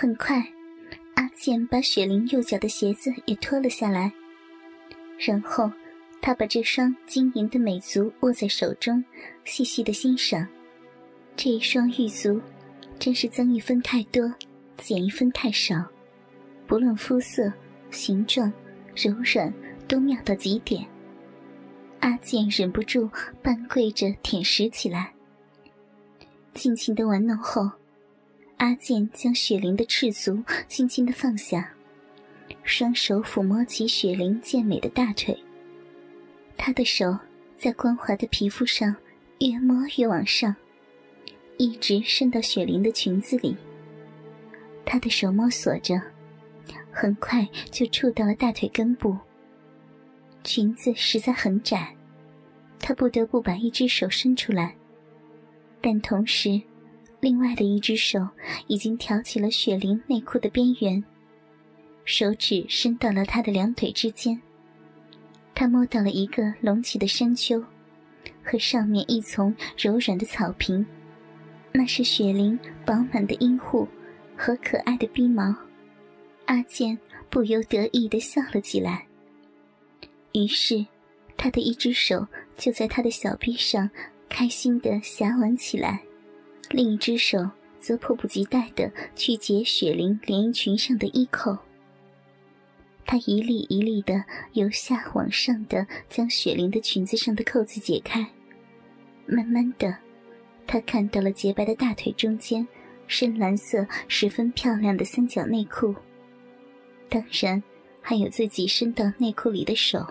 很快，阿健把雪玲右脚的鞋子也脱了下来，然后他把这双晶莹的美足握在手中，细细的欣赏。这一双玉足，真是增一分太多，减一分太少。不论肤色、形状、柔软，都妙到极点。阿健忍不住半跪着舔食起来。尽情的玩弄后。阿健将雪玲的赤足轻轻的放下，双手抚摸起雪玲健美的大腿。他的手在光滑的皮肤上越摸越往上，一直伸到雪玲的裙子里。他的手摸索着，很快就触到了大腿根部。裙子实在很窄，他不得不把一只手伸出来，但同时。另外的一只手已经挑起了雪玲内裤的边缘，手指伸到了她的两腿之间。他摸到了一个隆起的山丘，和上面一丛柔软的草坪，那是雪玲饱满的阴户和可爱的鼻毛。阿健不由得意地笑了起来。于是，他的一只手就在他的小臂上开心地遐玩起来。另一只手则迫不及待地去解雪玲连衣裙上的衣扣。他一粒一粒地由下往上的将雪玲的裙子上的扣子解开，慢慢的，他看到了洁白的大腿中间深蓝色、十分漂亮的三角内裤，当然还有自己伸到内裤里的手。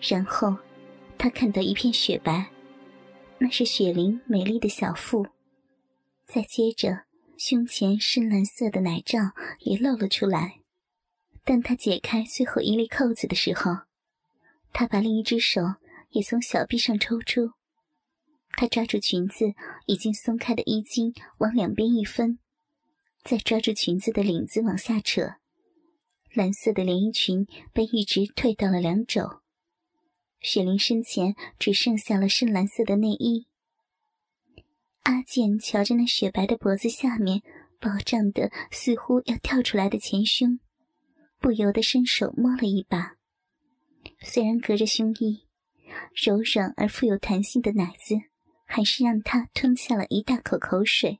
然后，他看到一片雪白。那是雪玲美丽的小腹，再接着，胸前深蓝色的奶罩也露了出来。当他解开最后一粒扣子的时候，他把另一只手也从小臂上抽出，他抓住裙子已经松开的衣襟，往两边一分，再抓住裙子的领子往下扯，蓝色的连衣裙被一直退到了两肘。雪玲身前只剩下了深蓝色的内衣。阿健瞧着那雪白的脖子下面饱胀的似乎要跳出来的前胸，不由得伸手摸了一把。虽然隔着胸衣，柔软而富有弹性的奶子还是让他吞下了一大口口水。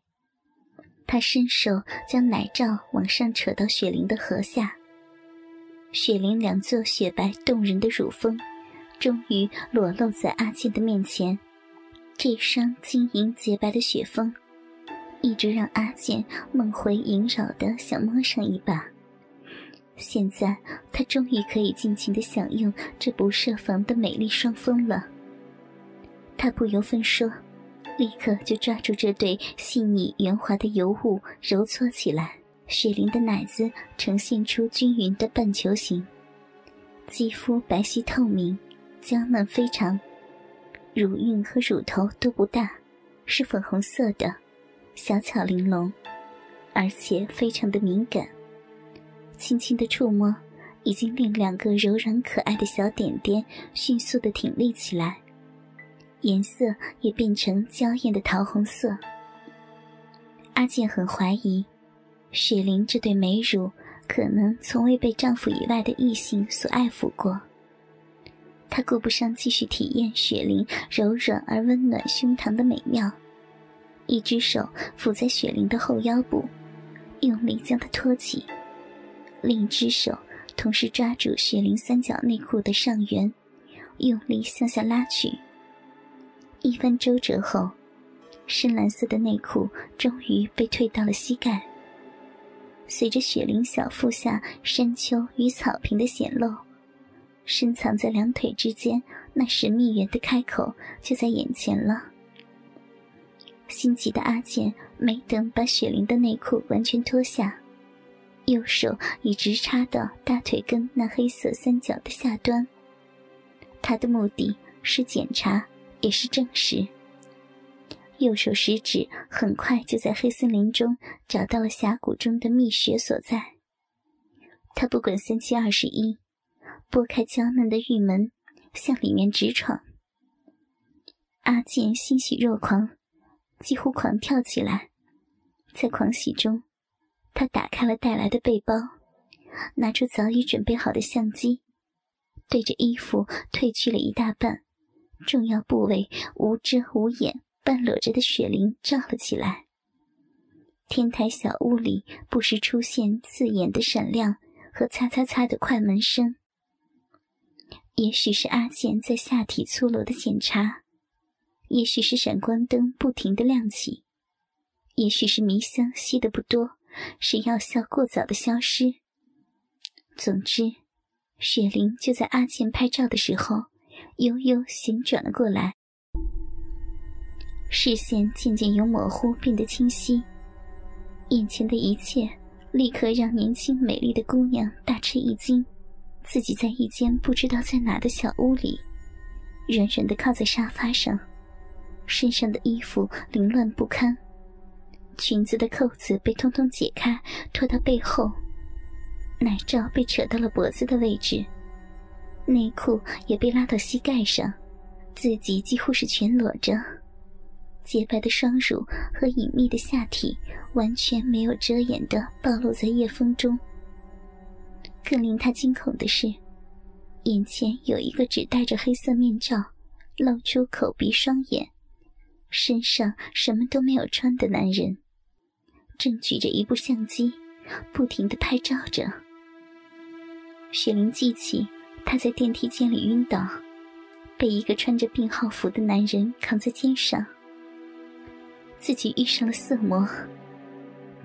他伸手将奶罩往上扯到雪玲的颌下，雪玲两座雪白动人的乳峰。终于裸露在阿健的面前，这双晶莹洁白的雪峰，一直让阿健梦回萦绕的想摸上一把。现在他终于可以尽情的享用这不设防的美丽双峰了。他不由分说，立刻就抓住这对细腻圆滑的尤物揉搓起来。雪玲的奶子呈现出均匀的半球形，肌肤白皙透明。娇嫩非常，乳晕和乳头都不大，是粉红色的，小巧玲珑，而且非常的敏感。轻轻的触摸，已经令两个柔软可爱的小点点迅速的挺立起来，颜色也变成娇艳的桃红色。阿健很怀疑，雪玲这对美乳可能从未被丈夫以外的异性所爱抚过。他顾不上继续体验雪玲柔软而温暖胸膛的美妙，一只手抚在雪玲的后腰部，用力将她托起；另一只手同时抓住雪玲三角内裤的上缘，用力向下拉去。一番周折后，深蓝色的内裤终于被退到了膝盖。随着雪玲小腹下山丘与草坪的显露。深藏在两腿之间那神秘园的开口就在眼前了。心急的阿健没等把雪玲的内裤完全脱下，右手已直插到大腿根那黑色三角的下端。他的目的是检查，也是证实。右手食指很快就在黑森林中找到了峡谷中的蜜穴所在。他不管三七二十一。拨开娇嫩的玉门，向里面直闯。阿健欣喜若狂，几乎狂跳起来。在狂喜中，他打开了带来的背包，拿出早已准备好的相机，对着衣服褪去了一大半、重要部位无遮无掩、半裸着的雪玲照了起来。天台小屋里不时出现刺眼的闪亮和擦擦擦的快门声，也许是阿健在下体粗鲁的检查，也许是闪光灯不停的亮起，也许是迷香吸的不多，是药效过早的消失。总之，雪玲就在阿健拍照的时候，悠悠旋转了过来，视线渐渐由模糊变得清晰。眼前的一切立刻让年轻美丽的姑娘大吃一惊，自己在一间不知道在哪的小屋里，软软的靠在沙发上，身上的衣服凌乱不堪，裙子的扣子被通通解开，拖到背后，奶罩被扯到了脖子的位置，内裤也被拉到膝盖上，自己几乎是全裸着。洁白的双乳和隐秘的下体完全没有遮掩的暴露在夜风中。更令他惊恐的是，眼前有一个只戴着黑色面罩、露出口鼻双眼、身上什么都没有穿的男人，正举着一部相机，不停的拍照着。雪玲记起他在电梯间里晕倒，被一个穿着病号服的男人扛在肩上。自己遇上了色魔，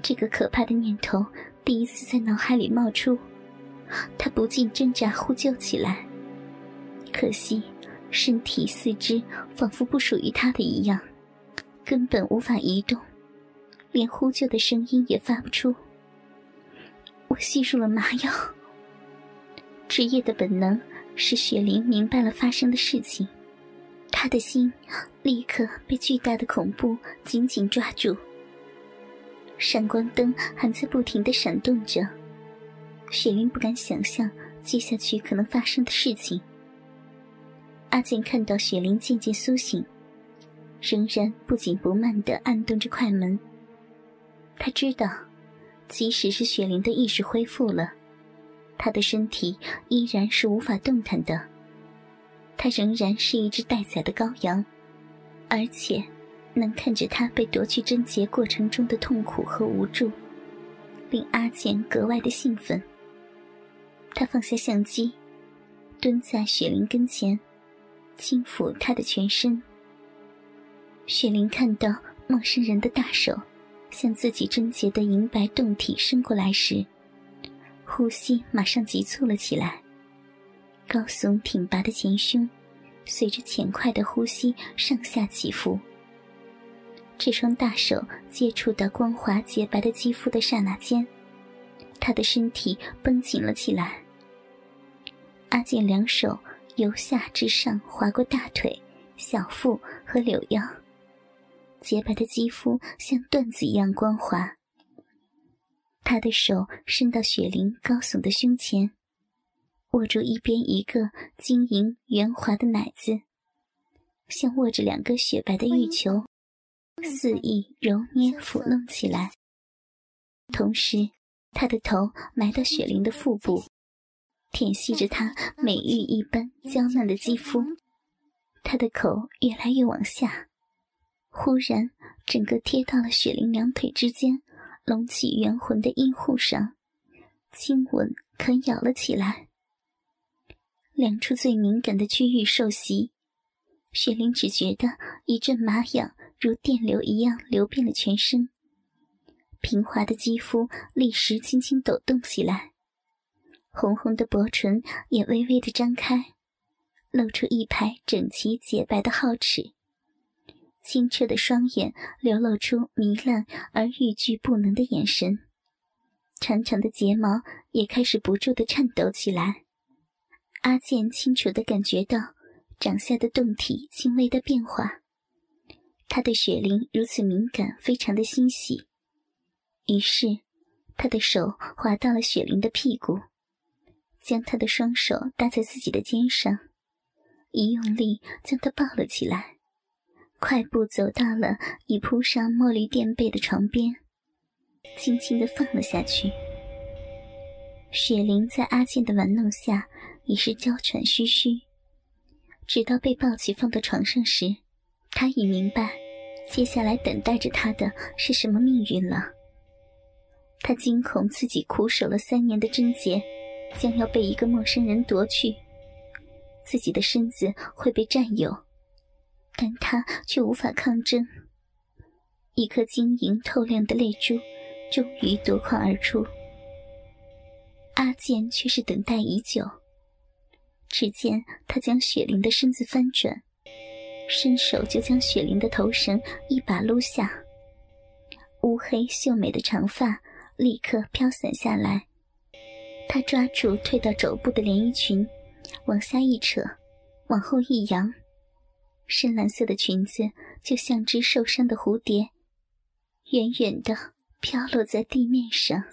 这个可怕的念头第一次在脑海里冒出，他不禁挣扎呼救起来。可惜，身体四肢仿佛不属于他的一样，根本无法移动，连呼救的声音也发不出。我吸入了麻药。职业的本能使雪玲明白了发生的事情。他的心立刻被巨大的恐怖紧紧抓住。闪光灯还在不停的闪动着，雪玲不敢想象接下去可能发生的事情。阿健看到雪玲渐渐苏醒，仍然不紧不慢的按动着快门。他知道，即使是雪玲的意识恢复了，她的身体依然是无法动弹的。他仍然是一只待宰的羔羊，而且能看着他被夺去贞洁过程中的痛苦和无助，令阿健格外的兴奋。他放下相机，蹲在雪玲跟前，轻抚她的全身。雪玲看到陌生人的大手向自己贞洁的银白胴体伸过来时，呼吸马上急促了起来。高耸挺拔的前胸，随着浅快的呼吸上下起伏。这双大手接触到光滑洁白的肌肤的刹那间，他的身体绷紧了起来。阿健两手由下至上划过大腿、小腹和柳腰，洁白的肌肤像缎子一样光滑。他的手伸到雪玲高耸的胸前。握住一边一个晶莹圆滑的奶子，像握着两个雪白的玉球，肆意揉捏抚弄起来。同时，他的头埋到雪玲的腹部，舔吸着她美玉一般娇嫩的肌肤。他的口越来越往下，忽然整个贴到了雪玲两腿之间隆起圆浑的阴户上，亲吻啃咬了起来。两处最敏感的区域受袭，雪玲只觉得一阵麻痒如电流一样流遍了全身，平滑的肌肤立时轻轻抖动起来，红红的薄唇也微微的张开，露出一排整齐洁白的皓齿，清澈的双眼流露出糜烂而欲拒不能的眼神，长长的睫毛也开始不住的颤抖起来。阿健清楚的感觉到掌下的动体轻微的变化，他对雪玲如此敏感，非常的欣喜。于是，他的手滑到了雪玲的屁股，将她的双手搭在自己的肩上，一用力将她抱了起来，快步走到了已铺上墨绿垫被的床边。轻轻的放了下去。雪玲在阿健的玩弄下已是娇喘吁吁，直到被抱起放到床上时，她已明白接下来等待着她的是什么命运了。他惊恐自己苦守了三年的贞洁将要被一个陌生人夺去，自己的身子会被占有，但他却无法抗争。一颗晶莹透亮的泪珠终于夺眶而出。阿健却是等待已久。只见他将雪玲的身子翻转，伸手就将雪玲的头绳一把撸下，乌黑秀美的长发立刻飘散下来。他抓住退到肘部的连衣裙，往下一扯，往后一扬，深蓝色的裙子就像只受伤的蝴蝶。远远的飘落在地面上。